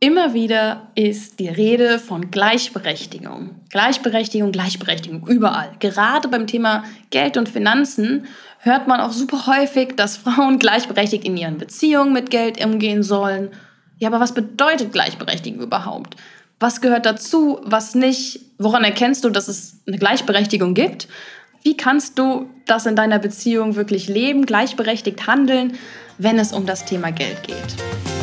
Immer wieder ist die Rede von Gleichberechtigung. Gleichberechtigung, Gleichberechtigung, überall. Gerade beim Thema Geld und Finanzen hört man auch super häufig, dass Frauen gleichberechtigt in ihren Beziehungen mit Geld umgehen sollen. Ja, aber was bedeutet Gleichberechtigung überhaupt? Was gehört dazu, was nicht? Woran erkennst du, dass es eine Gleichberechtigung gibt? Wie kannst du das in deiner Beziehung wirklich leben, gleichberechtigt handeln, wenn es um das Thema Geld geht?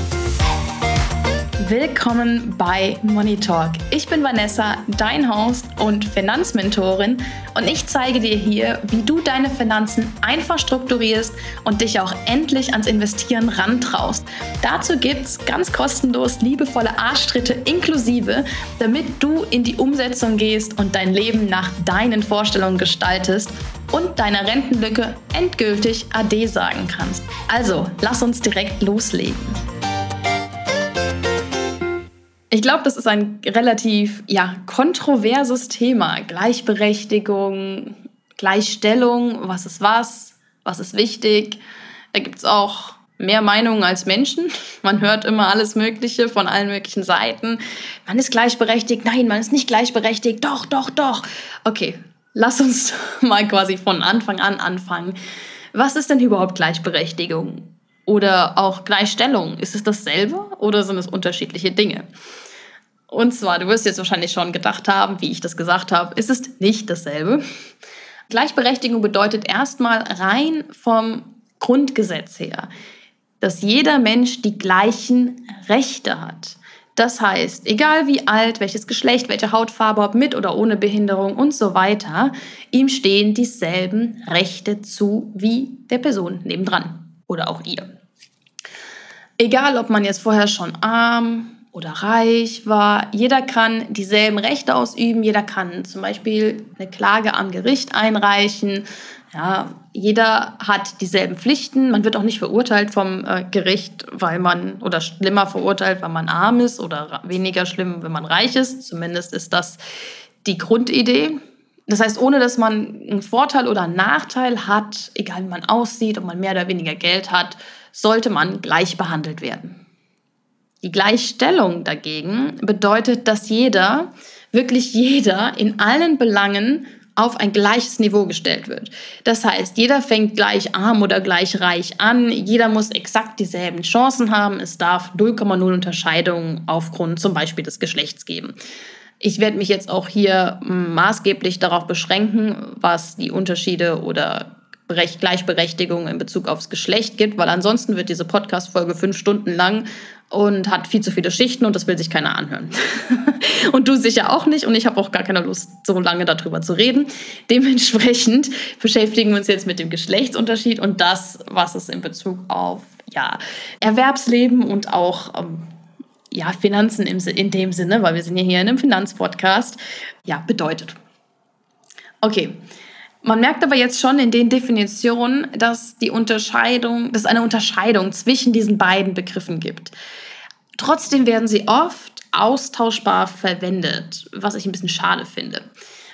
Willkommen bei Money Talk. Ich bin Vanessa, dein Host und Finanzmentorin und ich zeige dir hier, wie du deine Finanzen einfach strukturierst und dich auch endlich ans Investieren rantraust. Dazu gibt es ganz kostenlos liebevolle Arschtritte inklusive, damit du in die Umsetzung gehst und dein Leben nach deinen Vorstellungen gestaltest und deiner Rentenlücke endgültig Ade sagen kannst. Also, lass uns direkt loslegen. Ich glaube, das ist ein relativ ja, kontroverses Thema. Gleichberechtigung, Gleichstellung, was ist was, was ist wichtig. Da gibt es auch mehr Meinungen als Menschen. Man hört immer alles Mögliche von allen möglichen Seiten. Man ist gleichberechtigt, nein, man ist nicht gleichberechtigt, doch, doch, doch. Okay, lass uns mal quasi von Anfang an anfangen. Was ist denn überhaupt Gleichberechtigung? Oder auch Gleichstellung? Ist es dasselbe oder sind es unterschiedliche Dinge? Und zwar, du wirst jetzt wahrscheinlich schon gedacht haben, wie ich das gesagt habe, ist es nicht dasselbe. Gleichberechtigung bedeutet erstmal rein vom Grundgesetz her, dass jeder Mensch die gleichen Rechte hat. Das heißt, egal wie alt, welches Geschlecht, welche Hautfarbe, ob mit oder ohne Behinderung und so weiter, ihm stehen dieselben Rechte zu wie der Person nebendran oder auch ihr. Egal, ob man jetzt vorher schon arm, oder reich war. Jeder kann dieselben Rechte ausüben. Jeder kann zum Beispiel eine Klage am Gericht einreichen. Ja, jeder hat dieselben Pflichten. Man wird auch nicht verurteilt vom äh, Gericht, weil man oder schlimmer verurteilt, weil man arm ist oder weniger schlimm, wenn man reich ist. Zumindest ist das die Grundidee. Das heißt, ohne dass man einen Vorteil oder einen Nachteil hat, egal wie man aussieht, ob man mehr oder weniger Geld hat, sollte man gleich behandelt werden. Die Gleichstellung dagegen bedeutet, dass jeder, wirklich jeder, in allen Belangen auf ein gleiches Niveau gestellt wird. Das heißt, jeder fängt gleich arm oder gleich reich an, jeder muss exakt dieselben Chancen haben, es darf 0,0 Unterscheidungen aufgrund zum Beispiel des Geschlechts geben. Ich werde mich jetzt auch hier maßgeblich darauf beschränken, was die Unterschiede oder Gleichberechtigung in Bezug aufs Geschlecht gibt, weil ansonsten wird diese Podcast-Folge fünf Stunden lang und hat viel zu viele Schichten und das will sich keiner anhören. und du sicher auch nicht und ich habe auch gar keine Lust, so lange darüber zu reden. Dementsprechend beschäftigen wir uns jetzt mit dem Geschlechtsunterschied und das, was es in Bezug auf ja, Erwerbsleben und auch ähm, ja, Finanzen im, in dem Sinne, weil wir sind ja hier in einem Finanzpodcast, ja, bedeutet. Okay, man merkt aber jetzt schon in den Definitionen, dass die Unterscheidung, dass es eine Unterscheidung zwischen diesen beiden Begriffen gibt. Trotzdem werden sie oft austauschbar verwendet, was ich ein bisschen schade finde.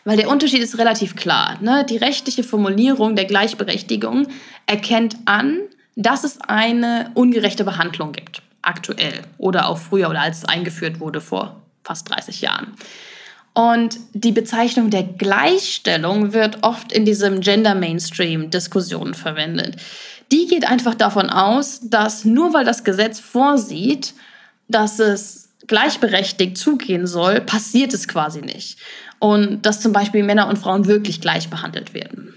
Weil der Unterschied ist relativ klar. Ne? Die rechtliche Formulierung der Gleichberechtigung erkennt an, dass es eine ungerechte Behandlung gibt, aktuell oder auch früher oder als es eingeführt wurde vor fast 30 Jahren. Und die Bezeichnung der Gleichstellung wird oft in diesem Gender Mainstream-Diskussion verwendet. Die geht einfach davon aus, dass nur weil das Gesetz vorsieht, dass es gleichberechtigt zugehen soll, passiert es quasi nicht. Und dass zum Beispiel Männer und Frauen wirklich gleich behandelt werden.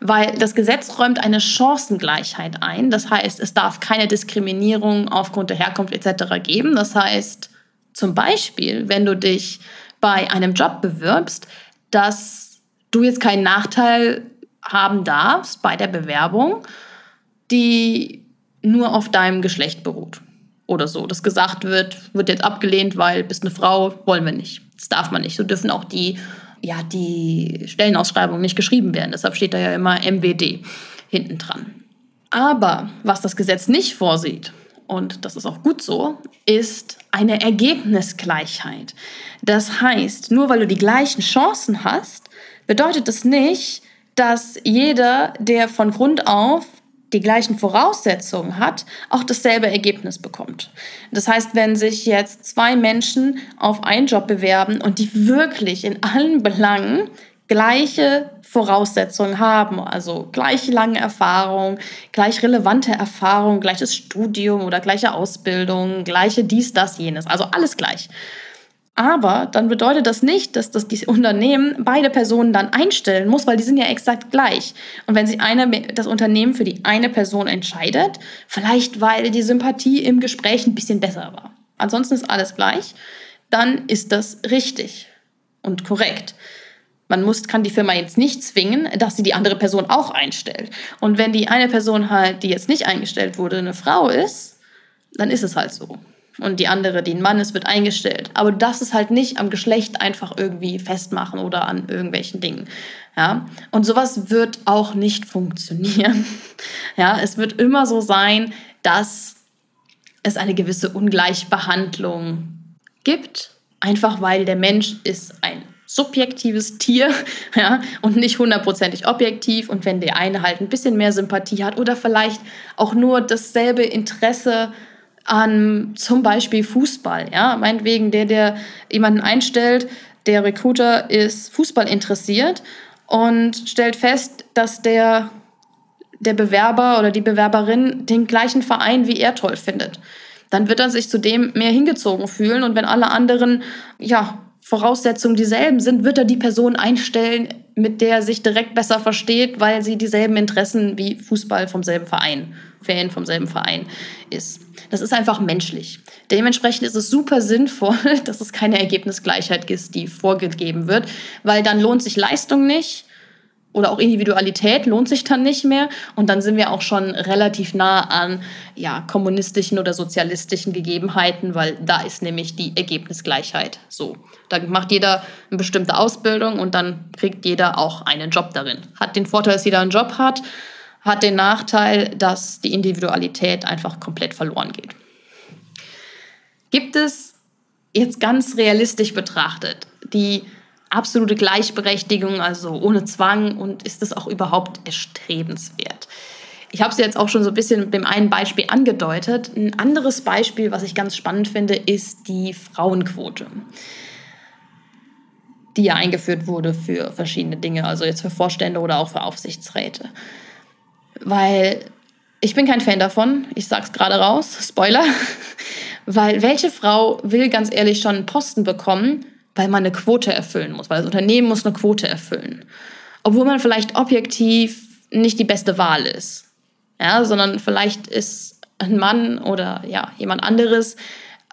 Weil das Gesetz räumt eine Chancengleichheit ein. Das heißt, es darf keine Diskriminierung aufgrund der Herkunft etc. geben. Das heißt, zum Beispiel, wenn du dich bei einem Job bewirbst, dass du jetzt keinen Nachteil haben darfst bei der Bewerbung, die nur auf deinem Geschlecht beruht. Oder so. Das gesagt wird, wird jetzt abgelehnt, weil bist eine Frau, wollen wir nicht. Das darf man nicht. So dürfen auch die, ja, die Stellenausschreibungen nicht geschrieben werden. Deshalb steht da ja immer MWD hinten dran. Aber was das Gesetz nicht vorsieht, und das ist auch gut so, ist eine Ergebnisgleichheit. Das heißt, nur weil du die gleichen Chancen hast, bedeutet das nicht, dass jeder, der von Grund auf die gleichen Voraussetzungen hat, auch dasselbe Ergebnis bekommt. Das heißt, wenn sich jetzt zwei Menschen auf einen Job bewerben und die wirklich in allen Belangen gleiche Voraussetzungen haben, also gleich lange Erfahrung, gleich relevante Erfahrung, gleiches Studium oder gleiche Ausbildung, gleiche dies, das, jenes, also alles gleich aber dann bedeutet das nicht, dass das Unternehmen beide Personen dann einstellen muss, weil die sind ja exakt gleich. Und wenn sich eine, das Unternehmen für die eine Person entscheidet, vielleicht weil die Sympathie im Gespräch ein bisschen besser war, ansonsten ist alles gleich, dann ist das richtig und korrekt. Man muss, kann die Firma jetzt nicht zwingen, dass sie die andere Person auch einstellt. Und wenn die eine Person halt, die jetzt nicht eingestellt wurde, eine Frau ist, dann ist es halt so und die andere, die ein Mann ist, wird eingestellt. Aber das ist halt nicht am Geschlecht einfach irgendwie festmachen oder an irgendwelchen Dingen. Ja, und sowas wird auch nicht funktionieren. Ja, es wird immer so sein, dass es eine gewisse Ungleichbehandlung gibt, einfach weil der Mensch ist ein subjektives Tier ja, und nicht hundertprozentig objektiv. Und wenn der eine halt ein bisschen mehr Sympathie hat oder vielleicht auch nur dasselbe Interesse hat, an zum Beispiel Fußball. Ja? Meinetwegen, der, der jemanden einstellt, der Recruiter ist Fußball interessiert und stellt fest, dass der, der Bewerber oder die Bewerberin den gleichen Verein wie er toll findet. Dann wird er sich zu dem mehr hingezogen fühlen und wenn alle anderen ja, Voraussetzungen dieselben sind, wird er die Person einstellen, mit der er sich direkt besser versteht, weil sie dieselben Interessen wie Fußball vom selben Verein, Fan vom selben Verein ist. Das ist einfach menschlich. Dementsprechend ist es super sinnvoll, dass es keine Ergebnisgleichheit gibt, die vorgegeben wird, weil dann lohnt sich Leistung nicht oder auch Individualität lohnt sich dann nicht mehr und dann sind wir auch schon relativ nah an ja, kommunistischen oder sozialistischen Gegebenheiten, weil da ist nämlich die Ergebnisgleichheit so. Da macht jeder eine bestimmte Ausbildung und dann kriegt jeder auch einen Job darin. Hat den Vorteil, dass jeder einen Job hat, hat den Nachteil, dass die Individualität einfach komplett verloren geht. Gibt es jetzt ganz realistisch betrachtet die absolute Gleichberechtigung, also ohne Zwang und ist das auch überhaupt erstrebenswert? Ich habe es jetzt auch schon so ein bisschen mit dem einen Beispiel angedeutet. Ein anderes Beispiel, was ich ganz spannend finde, ist die Frauenquote, die ja eingeführt wurde für verschiedene Dinge, also jetzt für Vorstände oder auch für Aufsichtsräte weil ich bin kein Fan davon. Ich sag's gerade raus, Spoiler. weil welche Frau will ganz ehrlich schon einen Posten bekommen, weil man eine Quote erfüllen muss, weil das Unternehmen muss eine Quote erfüllen. Obwohl man vielleicht objektiv nicht die beste Wahl ist. Ja, sondern vielleicht ist ein Mann oder ja, jemand anderes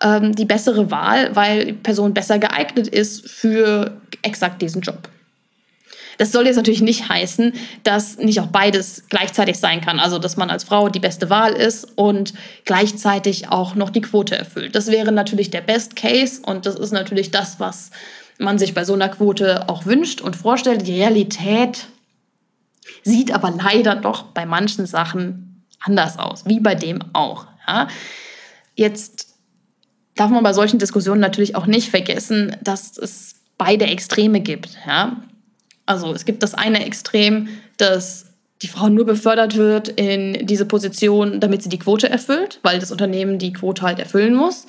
ähm, die bessere Wahl, weil die Person besser geeignet ist für exakt diesen Job. Das soll jetzt natürlich nicht heißen, dass nicht auch beides gleichzeitig sein kann. Also, dass man als Frau die beste Wahl ist und gleichzeitig auch noch die Quote erfüllt. Das wäre natürlich der Best Case und das ist natürlich das, was man sich bei so einer Quote auch wünscht und vorstellt. Die Realität sieht aber leider doch bei manchen Sachen anders aus, wie bei dem auch. Ja. Jetzt darf man bei solchen Diskussionen natürlich auch nicht vergessen, dass es beide Extreme gibt. Ja. Also es gibt das eine Extrem, dass die Frau nur befördert wird in diese Position, damit sie die Quote erfüllt, weil das Unternehmen die Quote halt erfüllen muss.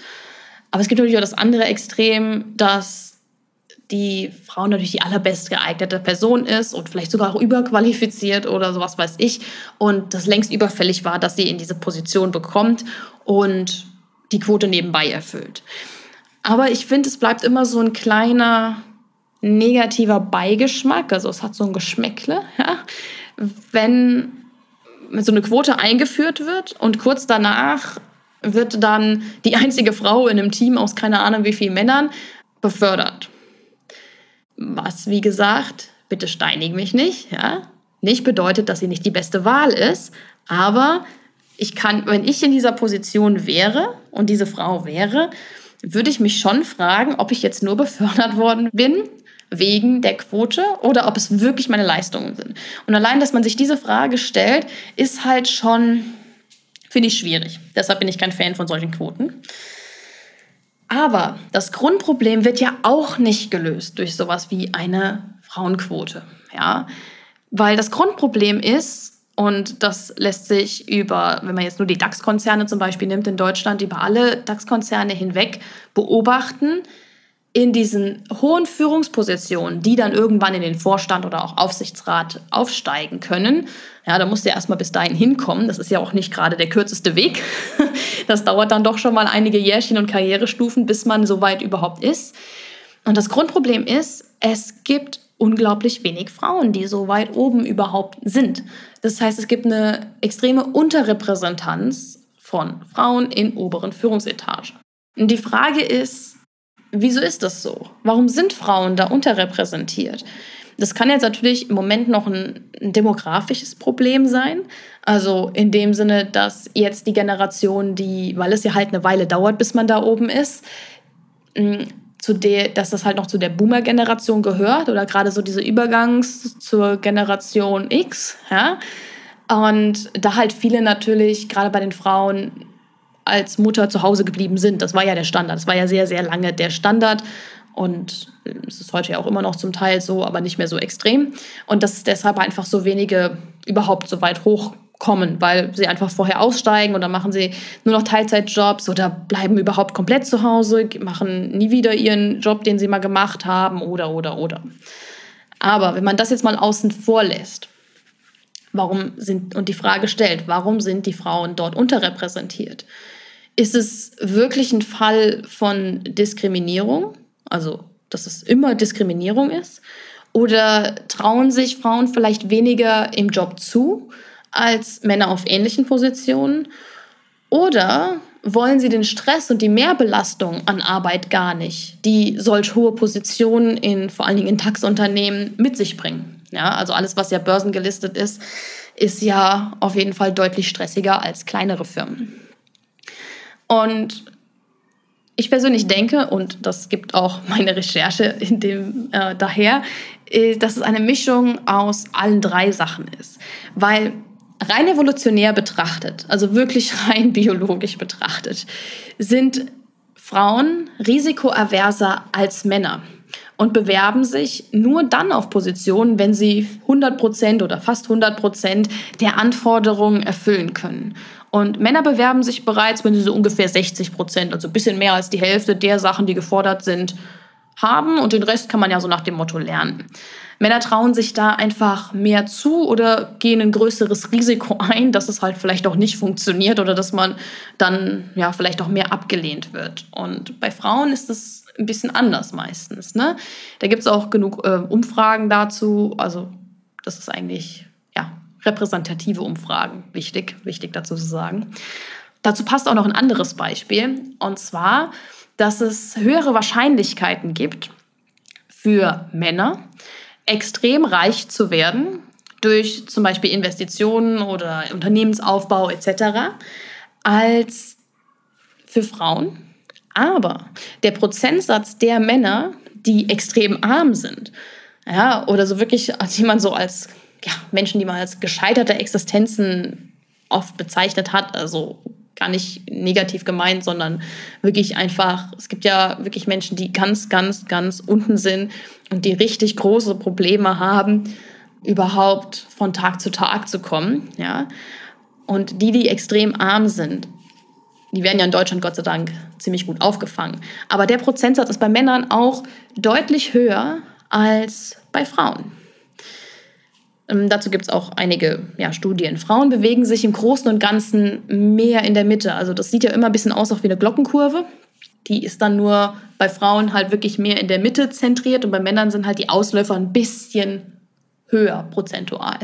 Aber es gibt natürlich auch das andere Extrem, dass die Frau natürlich die allerbest geeignete Person ist und vielleicht sogar auch überqualifiziert oder sowas weiß ich und das längst überfällig war, dass sie in diese Position bekommt und die Quote nebenbei erfüllt. Aber ich finde, es bleibt immer so ein kleiner negativer Beigeschmack, also es hat so ein Geschmäckle, ja, wenn so eine Quote eingeführt wird und kurz danach wird dann die einzige Frau in einem Team aus keine Ahnung wie vielen Männern befördert. Was, wie gesagt, bitte steinig mich nicht, ja, nicht bedeutet, dass sie nicht die beste Wahl ist, aber ich kann, wenn ich in dieser Position wäre und diese Frau wäre, würde ich mich schon fragen, ob ich jetzt nur befördert worden bin, wegen der Quote oder ob es wirklich meine Leistungen sind. Und allein, dass man sich diese Frage stellt, ist halt schon, finde ich, schwierig. Deshalb bin ich kein Fan von solchen Quoten. Aber das Grundproblem wird ja auch nicht gelöst durch sowas wie eine Frauenquote. Ja? Weil das Grundproblem ist, Und das lässt sich über, wenn man jetzt nur die DAX-Konzerne zum Beispiel nimmt in Deutschland, über alle DAX-Konzerne hinweg beobachten, in diesen hohen Führungspositionen, die dann irgendwann in den Vorstand oder auch Aufsichtsrat aufsteigen können, ja, da musst du ja erstmal bis dahin hinkommen. Das ist ja auch nicht gerade der kürzeste Weg. Das dauert dann doch schon mal einige Jährchen und Karrierestufen, bis man so weit überhaupt ist. Und das Grundproblem ist, es gibt unglaublich wenig Frauen, die so weit oben überhaupt sind. Das heißt, es gibt eine extreme Unterrepräsentanz von Frauen in oberen Führungsetagen. Und die Frage ist, wieso ist das so? Warum sind Frauen da unterrepräsentiert? Das kann jetzt natürlich im Moment noch ein, ein, demografisches Problem sein. Also in dem Sinne, dass jetzt die Generation, die, weil es ja halt eine Weile dauert, bis man da oben ist, zu der, dass das halt noch zu der Boomer-Generation gehört oder gerade so diese Übergangs zur Generation X, ja. Und da halt viele natürlich, gerade bei den Frauen, als Mutter zu Hause geblieben sind. Das war ja der Standard. Das war ja sehr, sehr lange der Standard. Und es ist heute ja auch immer noch zum Teil so, aber nicht mehr so extrem. Und dass deshalb einfach so wenige überhaupt so weit hoch kommen, weil sie einfach vorher aussteigen und dann machen sie nur noch Teilzeitjobs oder bleiben überhaupt komplett zu Hause, machen nie wieder ihren Job, den sie mal gemacht haben oder oder oder. Aber wenn man das jetzt mal außen vor lässt, warum sind und die Frage stellt, warum sind die Frauen dort unterrepräsentiert? Ist es wirklich ein Fall von Diskriminierung, also dass es immer Diskriminierung ist? Oder trauen sich Frauen vielleicht weniger im Job zu? als Männer auf ähnlichen Positionen? Oder wollen sie den Stress und die Mehrbelastung an Arbeit gar nicht, die solch hohe Positionen in vor allen Dingen in DAX-Unternehmen mit sich bringen? Ja, also alles, was ja börsengelistet ist, ist ja auf jeden Fall deutlich stressiger als kleinere Firmen. Und ich persönlich denke, und das gibt auch meine Recherche in dem äh, daher, äh, dass es eine Mischung aus allen drei Sachen ist. Weil rein evolutionär betrachtet, also wirklich rein biologisch betrachtet, sind Frauen risikoaverser als Männer und bewerben sich nur dann auf Positionen, wenn sie 100% oder fast 100% der Anforderungen erfüllen können. Und Männer bewerben sich bereits, wenn sie so ungefähr 60%, also ein bisschen mehr als die Hälfte der Sachen, die gefordert sind, haben. Und den Rest kann man ja so nach dem Motto lernen. Männer trauen sich da einfach mehr zu oder gehen ein größeres Risiko ein, dass es halt vielleicht auch nicht funktioniert oder dass man dann ja vielleicht auch mehr abgelehnt wird. Und bei Frauen ist es ein bisschen anders meistens. Ne? Da gibt es auch genug äh, Umfragen dazu. Also das ist eigentlich ja repräsentative Umfragen wichtig, wichtig dazu zu sagen. Dazu passt auch noch ein anderes Beispiel und zwar, dass es höhere Wahrscheinlichkeiten gibt für Männer, extrem reich zu werden durch zum Beispiel Investitionen oder Unternehmensaufbau etc. als für Frauen. Aber der Prozentsatz der Männer, die extrem arm sind, ja, oder so wirklich, die man so als ja, Menschen, die man als gescheiterte Existenzen oft bezeichnet hat, also gar nicht negativ gemeint, sondern wirklich einfach, es gibt ja wirklich Menschen, die ganz, ganz, ganz unten sind und die richtig große Probleme haben, überhaupt von Tag zu Tag zu kommen, ja. Und die, die extrem arm sind, die werden ja in Deutschland Gott sei Dank ziemlich gut aufgefangen. Aber der Prozentsatz ist bei Männern auch deutlich höher als bei Frauen. Ähm, dazu gibt es auch einige ja, Studien. Frauen bewegen sich im Großen und Ganzen mehr in der Mitte. Also das sieht ja immer ein bisschen aus auch wie eine Glockenkurve. Die ist dann nur bei Frauen halt wirklich mehr in der Mitte zentriert und bei Männern sind halt die Ausläufer ein bisschen höher prozentual.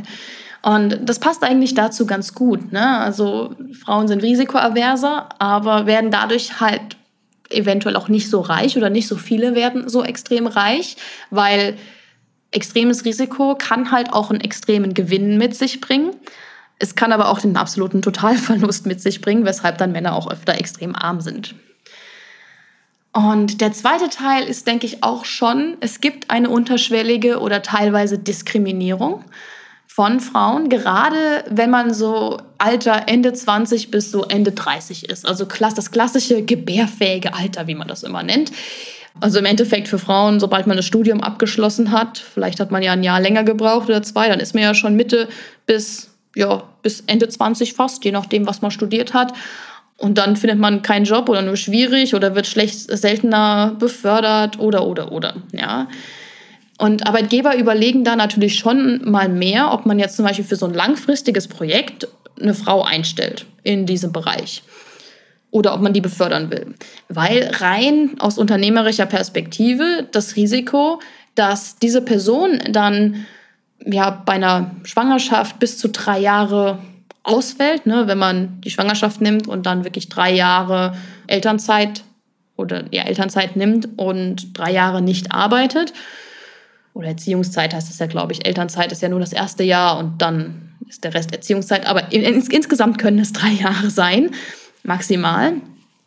Und das passt eigentlich dazu ganz gut. Ne? Also Frauen sind risikoaverser, aber werden dadurch halt eventuell auch nicht so reich oder nicht so viele werden so extrem reich, weil extremes Risiko kann halt auch einen extremen Gewinn mit sich bringen. Es kann aber auch den absoluten Totalverlust mit sich bringen, weshalb dann Männer auch öfter extrem arm sind. Und der zweite Teil ist, denke ich, auch schon, es gibt eine unterschwellige oder teilweise Diskriminierung von Frauen, gerade wenn man so Alter Ende 20 bis so Ende 30 ist. Also das klassische gebärfähige Alter, wie man das immer nennt. Also im Endeffekt für Frauen, sobald man das Studium abgeschlossen hat, vielleicht hat man ja ein Jahr länger gebraucht oder zwei, dann ist man ja schon Mitte bis ja, bis Ende 20 fast, je nachdem, was man studiert hat. Und dann findet man keinen Job oder nur schwierig oder wird schlecht, seltener befördert oder, oder, oder. Ja. Und Arbeitgeber überlegen da natürlich schon mal mehr, ob man jetzt zum Beispiel für so ein langfristiges Projekt eine Frau einstellt in diesem Bereich oder ob man die befördern will. Weil rein aus unternehmerischer Perspektive das Risiko, dass diese Person dann ja bei einer Schwangerschaft bis zu drei Jahre ausfällt, ne, wenn man die Schwangerschaft nimmt und dann wirklich drei Jahre Elternzeit oder ja, Elternzeit nimmt und drei Jahre nicht arbeitet. Oder Erziehungszeit heißt es ja, glaube ich. Elternzeit ist ja nur das erste Jahr und dann ist der Rest Erziehungszeit. Aber in, in, insgesamt können es drei Jahre sein maximal.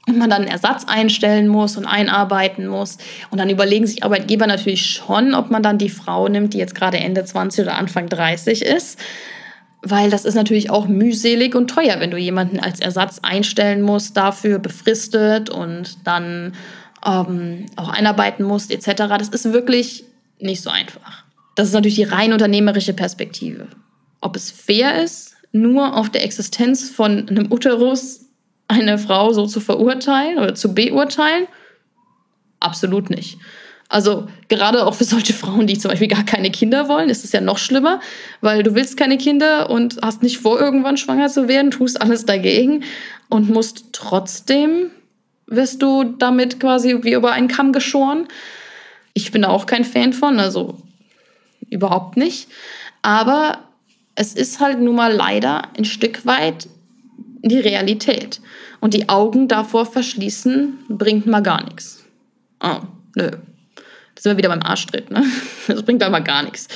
Und man dann einen Ersatz einstellen muss und einarbeiten muss. Und dann überlegen sich Arbeitgeber natürlich schon, ob man dann die Frau nimmt, die jetzt gerade Ende 20 oder Anfang 30 ist. Weil das ist natürlich auch mühselig und teuer, wenn du jemanden als Ersatz einstellen musst, dafür befristet und dann ähm, auch einarbeiten musst, etc. Das ist wirklich nicht so einfach. Das ist natürlich die rein unternehmerische Perspektive. Ob es fair ist, nur auf der Existenz von einem Uterus eine Frau so zu verurteilen oder zu beurteilen? Absolut nicht. Also gerade auch für solche Frauen, die zum Beispiel gar keine Kinder wollen, ist es ja noch schlimmer, weil du willst keine Kinder und hast nicht vor, irgendwann schwanger zu werden, tust alles dagegen und musst trotzdem, wirst du damit quasi wie über einen Kamm geschoren. Ich bin da auch kein Fan von, also überhaupt nicht. Aber es ist halt nun mal leider ein Stück weit die Realität. Und die Augen davor verschließen, bringt mal gar nichts. Oh, nö. Da sind wir wieder beim Arschtritt, ne? Das bringt aber gar nichts.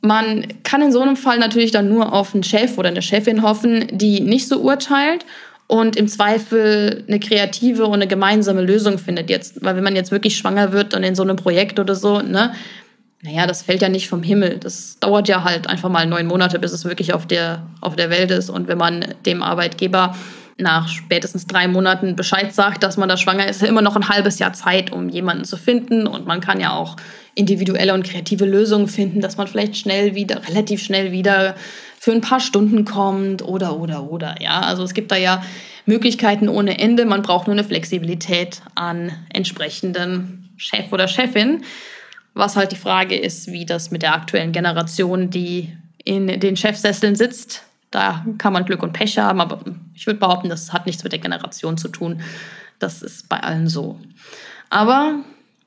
Man kann in so einem Fall natürlich dann nur auf einen Chef oder eine Chefin hoffen, die nicht so urteilt und im Zweifel eine kreative und eine gemeinsame Lösung findet jetzt. Weil wenn man jetzt wirklich schwanger wird und in so einem Projekt oder so, ne, naja, das fällt ja nicht vom Himmel. Das dauert ja halt einfach mal neun Monate, bis es wirklich auf der, auf der Welt ist. Und wenn man dem Arbeitgeber nach spätestens drei Monaten Bescheid sagt, dass man da schwanger ist, ist ja immer noch ein halbes Jahr Zeit, um jemanden zu finden. Und man kann ja auch individuelle und kreative Lösungen finden, dass man vielleicht schnell wieder, relativ schnell wieder für ein paar Stunden kommt oder, oder, oder. Ja, also es gibt da ja Möglichkeiten ohne Ende. Man braucht nur eine Flexibilität an entsprechenden Chef oder Chefin. Was halt die Frage ist, wie das mit der aktuellen Generation, die in den Chefsesseln sitzt, da kann man Glück und Pech haben, aber ich würde behaupten, das hat nichts mit der Generation zu tun. Das ist bei allen so. Aber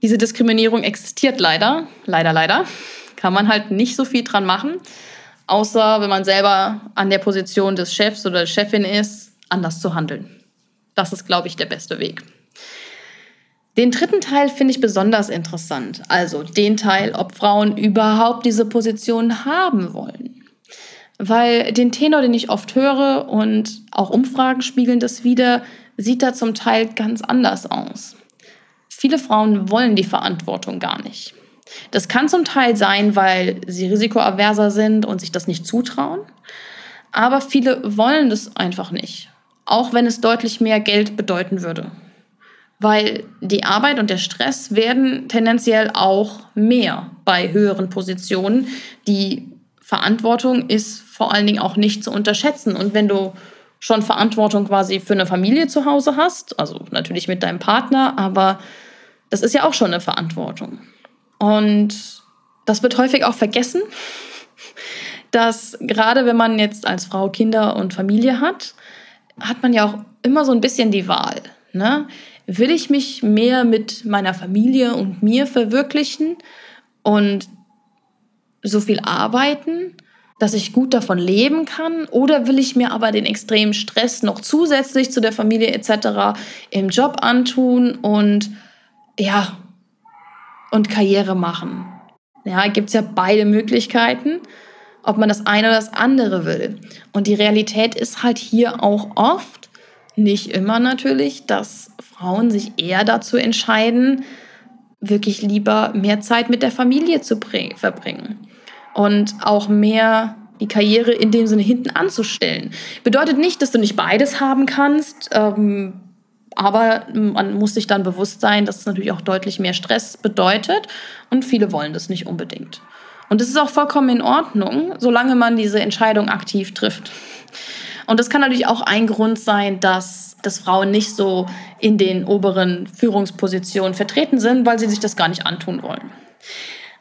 diese Diskriminierung existiert leider, leider, leider. Kann man halt nicht so viel dran machen, außer wenn man selber an der Position des Chefs oder der Chefin ist, anders zu handeln. Das ist, glaube ich, der beste Weg. Den dritten Teil finde ich besonders interessant. Also den Teil, ob Frauen überhaupt diese Position haben wollen. Weil den Tenor, den ich oft höre und auch Umfragen spiegeln das wieder, sieht da zum Teil ganz anders aus. Viele Frauen wollen die Verantwortung gar nicht. Das kann zum Teil sein, weil sie risikoaverser sind und sich das nicht zutrauen. Aber viele wollen das einfach nicht, auch wenn es deutlich mehr Geld bedeuten würde weil die Arbeit und der Stress werden tendenziell auch mehr bei höheren Positionen. Die Verantwortung ist vor allen Dingen auch nicht zu unterschätzen. Und wenn du schon Verantwortung quasi für eine Familie zu Hause hast, also natürlich mit deinem Partner, aber das ist ja auch schon eine Verantwortung. Und das wird häufig auch vergessen, dass gerade wenn man jetzt als Frau Kinder und Familie hat, hat man ja auch immer so ein bisschen die Wahl. Ne? will ich mich mehr mit meiner Familie und mir verwirklichen und so viel arbeiten, dass ich gut davon leben kann? Oder will ich mir aber den extremen Stress noch zusätzlich zu der Familie etc. im Job antun und ja, und Karriere machen? Ja, gibt es ja beide Möglichkeiten, ob man das eine oder das andere will. Und die Realität ist halt hier auch oft, nicht immer natürlich, dass Frauen sich eher dazu entscheiden, wirklich lieber mehr Zeit mit der Familie zu verbringen und auch mehr die Karriere in dem Sinne hinten anzustellen. Bedeutet nicht, dass du nicht beides haben kannst, ähm, aber man muss sich dann bewusst sein, dass es natürlich auch deutlich mehr Stress bedeutet und viele wollen das nicht unbedingt. Und das ist auch vollkommen in Ordnung, solange man diese Entscheidung aktiv trifft. Und das kann natürlich auch ein Grund sein, dass, dass Frauen nicht so in den oberen Führungspositionen vertreten sind, weil sie sich das gar nicht antun wollen.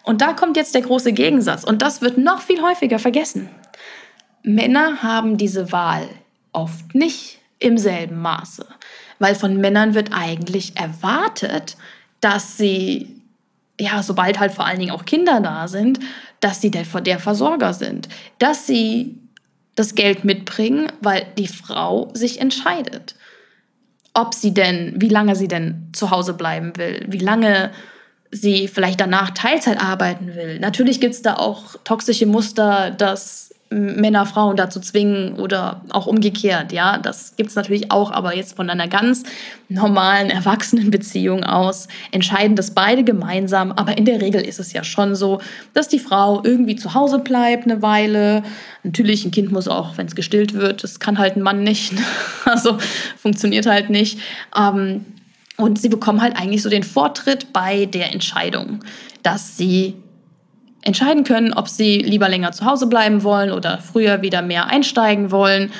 Und da kommt jetzt der große Gegensatz. Und das wird noch viel häufiger vergessen. Männer haben diese Wahl oft nicht im selben Maße, weil von Männern wird eigentlich erwartet, dass sie, ja, sobald halt vor allen Dingen auch Kinder da sind, dass sie der, der Versorger sind, dass sie das Geld mitbringen, weil die Frau sich entscheidet, ob sie denn, wie lange sie denn zu Hause bleiben will, wie lange sie vielleicht danach Teilzeit arbeiten will. Natürlich gibt es da auch toxische Muster, dass Männer Frauen dazu zwingen oder auch umgekehrt, ja, das gibt es natürlich auch, aber jetzt von einer ganz normalen Erwachsenenbeziehung aus entscheiden das beide gemeinsam, aber in der Regel ist es ja schon so, dass die Frau irgendwie zu Hause bleibt eine Weile. Natürlich, ein Kind muss auch, wenn es gestillt wird, das kann halt ein Mann nicht, also funktioniert halt nicht. Ähm, und sie bekommen halt eigentlich so den Vortritt bei der Entscheidung, dass sie entscheiden können, ob sie lieber länger zu Hause bleiben wollen oder früher wieder mehr einsteigen wollen.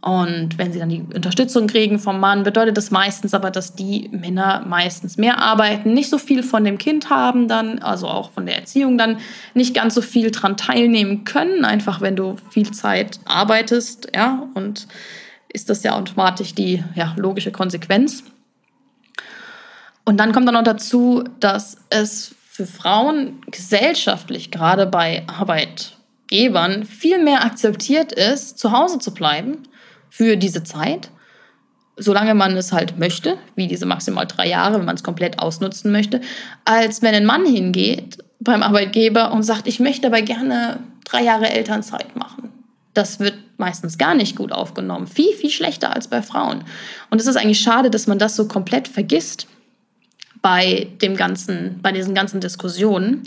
Und wenn sie dann die Unterstützung kriegen vom Mann, bedeutet das meistens aber, dass die Männer meistens mehr arbeiten, nicht so viel von dem Kind haben dann, also auch von der Erziehung dann nicht ganz so viel dran teilnehmen können, einfach wenn du viel Zeit arbeitest, ja, und ist das ja automatisch die ja, logische Konsequenz. Und dann kommt dann noch dazu, dass es für Frauen gesellschaftlich, gerade bei Arbeitgebern, viel mehr akzeptiert ist, zu Hause zu bleiben für diese Zeit, solange man es halt möchte, wie diese maximal drei Jahre, wenn man es komplett ausnutzen möchte, als wenn ein Mann hingeht beim Arbeitgeber und sagt, ich möchte aber gerne drei Jahre Elternzeit machen. Das wird meistens gar nicht gut aufgenommen. Viel, viel schlechter als bei Frauen. Und es ist eigentlich schade, dass man das so komplett vergisst bei dem ganzen, bei diesen ganzen Diskussionen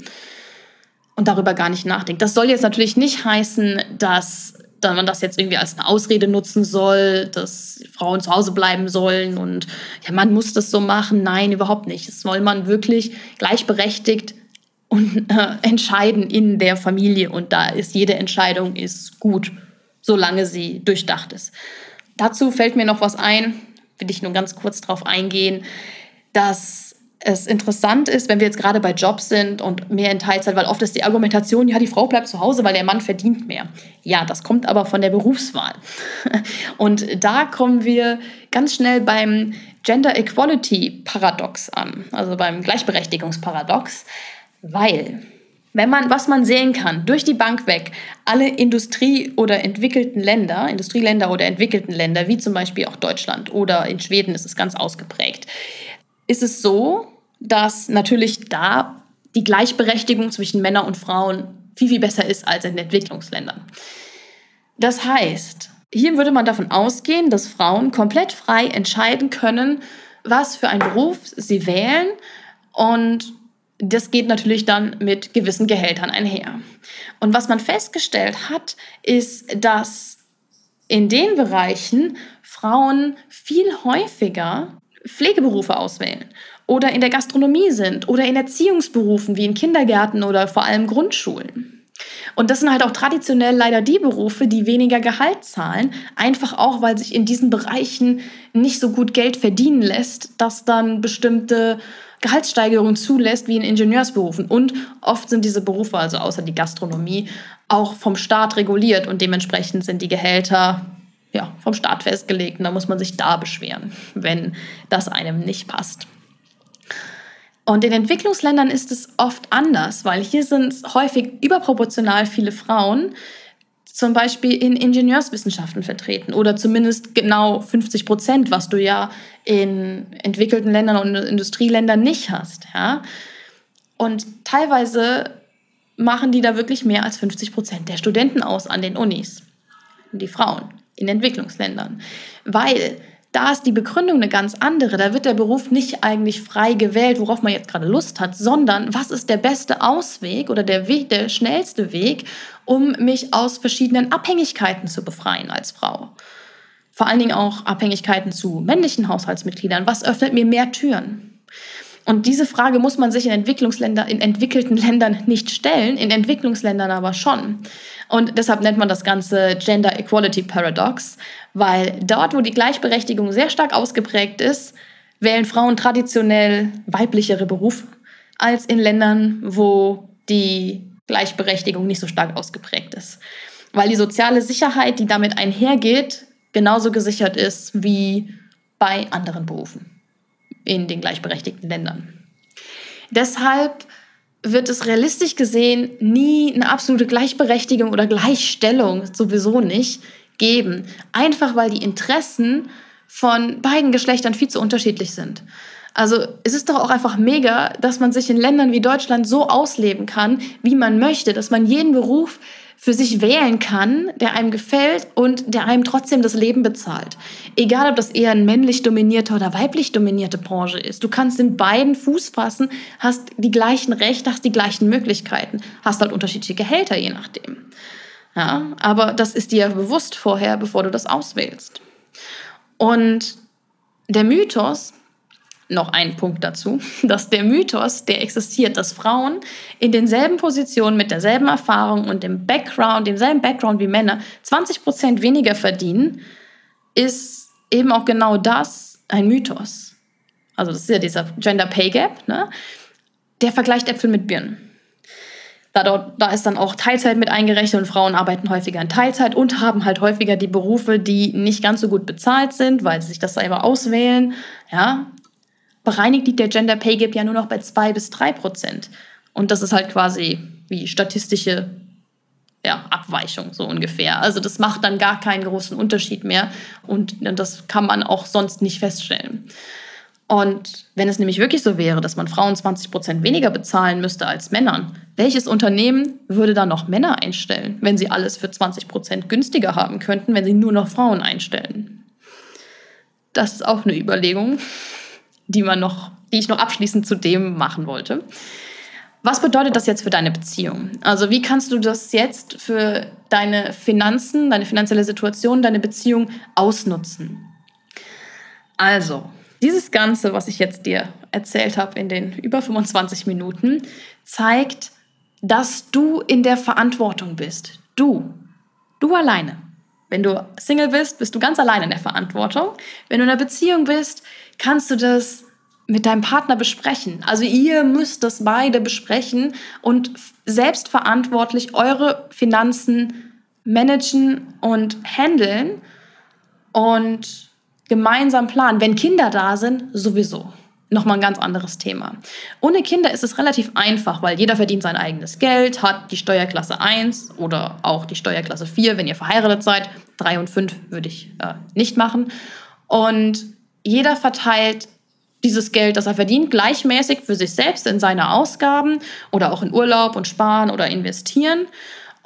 und darüber gar nicht nachdenkt. Das soll jetzt natürlich nicht heißen, dass man das jetzt irgendwie als eine Ausrede nutzen soll, dass Frauen zu Hause bleiben sollen und ja, man muss das so machen. Nein, überhaupt nicht. Das soll man wirklich gleichberechtigt und, äh, entscheiden in der Familie und da ist jede Entscheidung ist gut, solange sie durchdacht ist. Dazu fällt mir noch was ein, will ich nur ganz kurz darauf eingehen, dass es interessant ist, wenn wir jetzt gerade bei Jobs sind und mehr in Teilzeit, weil oft ist die Argumentation, ja, die Frau bleibt zu Hause, weil der Mann verdient mehr. Ja, das kommt aber von der Berufswahl. Und da kommen wir ganz schnell beim Gender Equality Paradox an, also beim Gleichberechtigungsparadox, weil wenn man, was man sehen kann, durch die Bank weg, alle Industrie- oder entwickelten Länder, Industrieländer oder entwickelten Länder, wie zum Beispiel auch Deutschland oder in Schweden ist es ganz ausgeprägt, ist es so, dass natürlich da die Gleichberechtigung zwischen Männern und Frauen viel, viel besser ist als in Entwicklungsländern. Das heißt, hier würde man davon ausgehen, dass Frauen komplett frei entscheiden können, was für einen Beruf sie wählen und das geht natürlich dann mit gewissen Gehältern einher. Und was man festgestellt hat, ist, dass in den Bereichen Frauen viel häufiger Pflegeberufe auswählen oder in der Gastronomie sind oder in Erziehungsberufen wie in Kindergärten oder vor allem Grundschulen. Und das sind halt auch traditionell leider die Berufe, die weniger Gehalt zahlen, einfach auch, weil sich in diesen Bereichen nicht so gut Geld verdienen lässt, dass dann bestimmte Gehaltssteigerungen zulässt wie in Ingenieursberufen. Und oft sind diese Berufe, also außer die Gastronomie, auch vom Staat reguliert und dementsprechend sind die Gehälter ja, vom Staat festgelegt. Und da muss man sich da beschweren, wenn das einem nicht passt. Und in Entwicklungsländern ist es oft anders, weil hier sind häufig überproportional viele Frauen, zum Beispiel in Ingenieurswissenschaften vertreten oder zumindest genau 50 Prozent, was du ja in entwickelten Ländern und Industrieländern nicht hast. Ja? Und teilweise machen die da wirklich mehr als 50 Prozent der Studenten aus an den Unis, die Frauen in Entwicklungsländern. Weil da ist die Begründung eine ganz andere. Da wird der Beruf nicht eigentlich frei gewählt, worauf man jetzt gerade Lust hat, sondern was ist der beste Ausweg oder der Weg, der schnellste Weg, um mich aus verschiedenen Abhängigkeiten zu befreien als Frau. Vor allen Dingen auch Abhängigkeiten zu männlichen Haushaltsmitgliedern. Was öffnet mir mehr Türen? Und diese Frage muss man sich in Entwicklungsländern, in entwickelten Ländern nicht stellen, in Entwicklungsländern aber schon. Und deshalb nennt man das Ganze Gender Equality Paradox, weil dort, wo die Gleichberechtigung sehr stark ausgeprägt ist, wählen Frauen traditionell weiblichere Berufe als in Ländern, wo die Gleichberechtigung nicht so stark ausgeprägt ist. Weil die soziale Sicherheit, die damit einhergeht, genauso gesichert ist wie bei anderen Berufen in den gleichberechtigten Ländern. Deshalb wird es realistisch gesehen nie eine absolute Gleichberechtigung oder Gleichstellung sowieso nicht geben. Einfach weil die Interessen von beiden Geschlechtern viel zu unterschiedlich sind. Also es ist doch auch einfach mega, dass man sich in Ländern wie Deutschland so ausleben kann, wie man möchte, dass man jeden Beruf für sich wählen kann, der einem gefällt und der einem trotzdem das Leben bezahlt. Egal, ob das eher eine männlich dominierte oder weiblich dominierte Branche ist. Du kannst in beiden Fuß fassen, hast die gleichen Rechte, hast die gleichen Möglichkeiten, hast halt unterschiedliche Gehälter, je nachdem. Ja, aber das ist dir bewusst vorher, bevor du das auswählst. Und der Mythos, noch ein Punkt dazu, dass der Mythos, der existiert, dass Frauen in denselben Positionen mit derselben Erfahrung und dem Background, demselben Background wie Männer 20 Prozent weniger verdienen, ist eben auch genau das ein Mythos. Also das ist ja dieser Gender Pay Gap, ne? der vergleicht Äpfel mit Birnen. Da, dort, da ist dann auch Teilzeit mit eingerechnet und Frauen arbeiten häufiger in Teilzeit und haben halt häufiger die Berufe, die nicht ganz so gut bezahlt sind, weil sie sich das selber auswählen. Ja, bereinigt liegt der Gender Pay Gap ja nur noch bei 2 bis 3 Prozent. Und das ist halt quasi wie statistische ja, Abweichung so ungefähr. Also das macht dann gar keinen großen Unterschied mehr und das kann man auch sonst nicht feststellen. Und wenn es nämlich wirklich so wäre, dass man Frauen 20 Prozent weniger bezahlen müsste als Männern, welches Unternehmen würde dann noch Männer einstellen, wenn sie alles für 20 Prozent günstiger haben könnten, wenn sie nur noch Frauen einstellen? Das ist auch eine Überlegung die man noch, die ich noch abschließend zu dem machen wollte. Was bedeutet das jetzt für deine Beziehung? Also wie kannst du das jetzt für deine Finanzen, deine finanzielle Situation, deine Beziehung ausnutzen? Also, dieses Ganze, was ich jetzt dir erzählt habe in den über 25 Minuten, zeigt, dass du in der Verantwortung bist. Du. Du alleine. Wenn du Single bist, bist du ganz alleine in der Verantwortung. Wenn du in einer Beziehung bist, kannst du das mit deinem Partner besprechen. Also ihr müsst das beide besprechen und selbstverantwortlich eure Finanzen managen und handeln und gemeinsam planen. Wenn Kinder da sind, sowieso. Nochmal ein ganz anderes Thema. Ohne Kinder ist es relativ einfach, weil jeder verdient sein eigenes Geld, hat die Steuerklasse 1 oder auch die Steuerklasse 4, wenn ihr verheiratet seid. 3 und 5 würde ich äh, nicht machen. Und jeder verteilt dieses Geld, das er verdient, gleichmäßig für sich selbst in seine Ausgaben oder auch in Urlaub und Sparen oder investieren.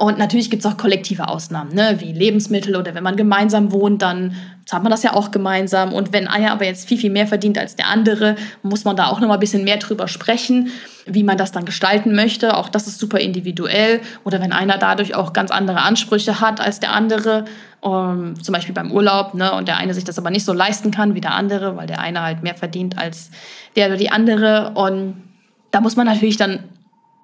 Und natürlich gibt es auch kollektive Ausnahmen, ne? wie Lebensmittel oder wenn man gemeinsam wohnt, dann zahlt man das ja auch gemeinsam. Und wenn einer aber jetzt viel, viel mehr verdient als der andere, muss man da auch noch mal ein bisschen mehr drüber sprechen, wie man das dann gestalten möchte. Auch das ist super individuell. Oder wenn einer dadurch auch ganz andere Ansprüche hat als der andere, um, zum Beispiel beim Urlaub, ne? und der eine sich das aber nicht so leisten kann wie der andere, weil der eine halt mehr verdient als der oder die andere. Und da muss man natürlich dann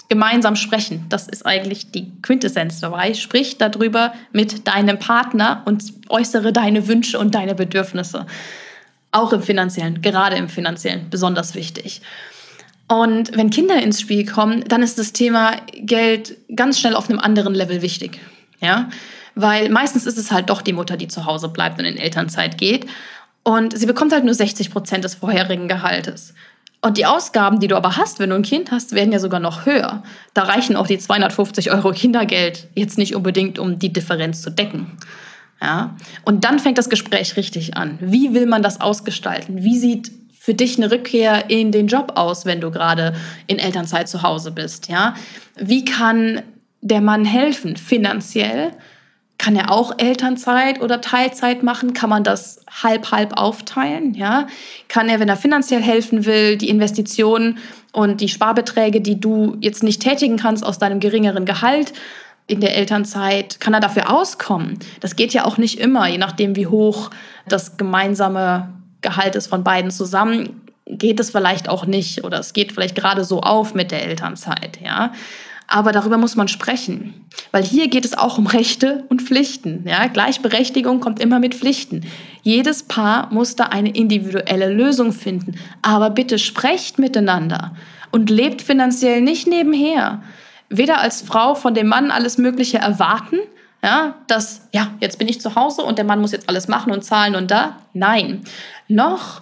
gemeinsam sprechen. Das ist eigentlich die Quintessenz dabei. Sprich darüber mit deinem Partner und äußere deine Wünsche und deine Bedürfnisse. Auch im finanziellen, gerade im finanziellen, besonders wichtig. Und wenn Kinder ins Spiel kommen, dann ist das Thema Geld ganz schnell auf einem anderen Level wichtig. Ja? Weil meistens ist es halt doch die Mutter, die zu Hause bleibt und in Elternzeit geht. Und sie bekommt halt nur 60 Prozent des vorherigen Gehaltes. Und die Ausgaben, die du aber hast, wenn du ein Kind hast, werden ja sogar noch höher. Da reichen auch die 250 Euro Kindergeld jetzt nicht unbedingt, um die Differenz zu decken. Ja? Und dann fängt das Gespräch richtig an. Wie will man das ausgestalten? Wie sieht für dich eine Rückkehr in den Job aus, wenn du gerade in Elternzeit zu Hause bist? Ja? Wie kann der Mann helfen finanziell? Kann er auch Elternzeit oder Teilzeit machen? Kann man das halb halb aufteilen? Ja? Kann er, wenn er finanziell helfen will, die Investitionen und die Sparbeträge, die du jetzt nicht tätigen kannst aus deinem geringeren Gehalt in der Elternzeit, kann er dafür auskommen? Das geht ja auch nicht immer, je nachdem, wie hoch das gemeinsame Gehalt ist von beiden zusammen geht es vielleicht auch nicht oder es geht vielleicht gerade so auf mit der Elternzeit, ja. Aber darüber muss man sprechen, weil hier geht es auch um Rechte und Pflichten. Ja? Gleichberechtigung kommt immer mit Pflichten. Jedes Paar muss da eine individuelle Lösung finden. Aber bitte sprecht miteinander und lebt finanziell nicht nebenher. Weder als Frau von dem Mann alles Mögliche erwarten, ja, dass, ja, jetzt bin ich zu Hause und der Mann muss jetzt alles machen und zahlen und da. Nein. Noch,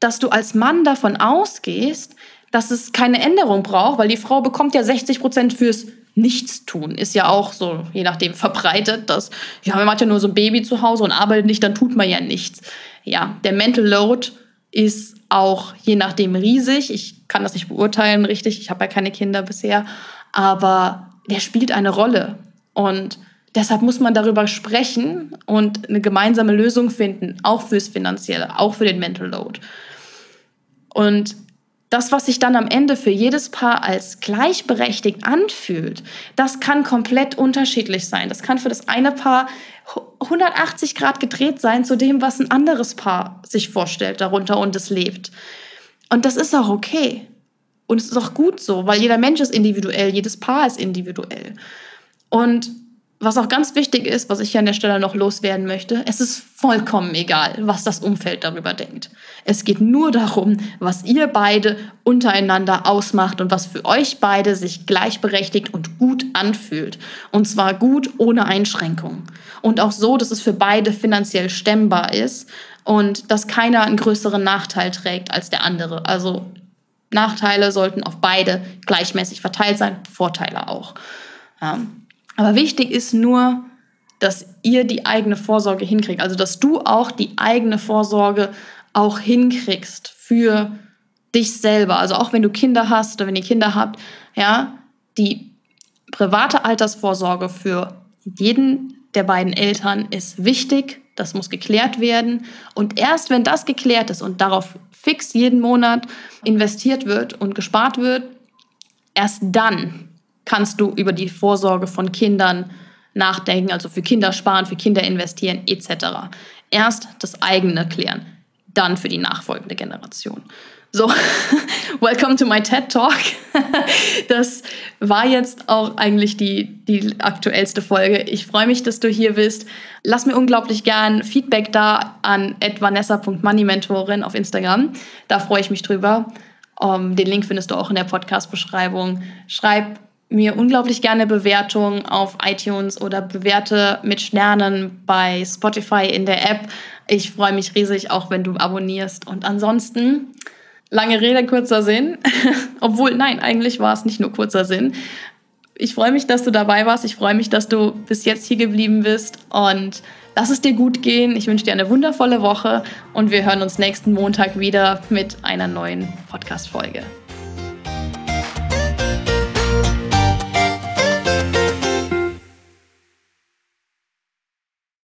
dass du als Mann davon ausgehst, dass es keine Änderung braucht, weil die Frau bekommt ja 60 Prozent fürs Nichtstun. Ist ja auch so, je nachdem, verbreitet, dass, ja, man hat ja nur so ein Baby zu Hause und arbeitet nicht, dann tut man ja nichts. Ja, der Mental Load ist auch je nachdem riesig. Ich kann das nicht beurteilen, richtig. Ich habe ja keine Kinder bisher. Aber der spielt eine Rolle. Und deshalb muss man darüber sprechen und eine gemeinsame Lösung finden, auch fürs Finanzielle, auch für den Mental Load. Und das, was sich dann am Ende für jedes Paar als gleichberechtigt anfühlt, das kann komplett unterschiedlich sein. Das kann für das eine Paar 180 Grad gedreht sein zu dem, was ein anderes Paar sich vorstellt darunter und es lebt. Und das ist auch okay. Und es ist auch gut so, weil jeder Mensch ist individuell, jedes Paar ist individuell. Und was auch ganz wichtig ist, was ich hier an der Stelle noch loswerden möchte, es ist vollkommen egal, was das Umfeld darüber denkt. Es geht nur darum, was ihr beide untereinander ausmacht und was für euch beide sich gleichberechtigt und gut anfühlt. Und zwar gut ohne Einschränkung. Und auch so, dass es für beide finanziell stemmbar ist und dass keiner einen größeren Nachteil trägt als der andere. Also Nachteile sollten auf beide gleichmäßig verteilt sein, Vorteile auch. Ja. Aber wichtig ist nur, dass ihr die eigene Vorsorge hinkriegt. Also, dass du auch die eigene Vorsorge auch hinkriegst für dich selber. Also, auch wenn du Kinder hast oder wenn ihr Kinder habt, ja, die private Altersvorsorge für jeden der beiden Eltern ist wichtig. Das muss geklärt werden. Und erst wenn das geklärt ist und darauf fix jeden Monat investiert wird und gespart wird, erst dann kannst du über die Vorsorge von Kindern nachdenken, also für Kinder sparen, für Kinder investieren etc. Erst das eigene klären, dann für die nachfolgende Generation. So, welcome to my TED Talk. Das war jetzt auch eigentlich die, die aktuellste Folge. Ich freue mich, dass du hier bist. Lass mir unglaublich gern Feedback da an vanessa.moneymentorin auf Instagram. Da freue ich mich drüber. Ähm, den Link findest du auch in der Podcast-Beschreibung. Schreib mir unglaublich gerne Bewertungen auf iTunes oder bewerte mit Sternen bei Spotify in der App. Ich freue mich riesig, auch wenn du abonnierst. Und ansonsten, lange Rede, kurzer Sinn. Obwohl, nein, eigentlich war es nicht nur kurzer Sinn. Ich freue mich, dass du dabei warst. Ich freue mich, dass du bis jetzt hier geblieben bist. Und lass es dir gut gehen. Ich wünsche dir eine wundervolle Woche und wir hören uns nächsten Montag wieder mit einer neuen Podcast-Folge.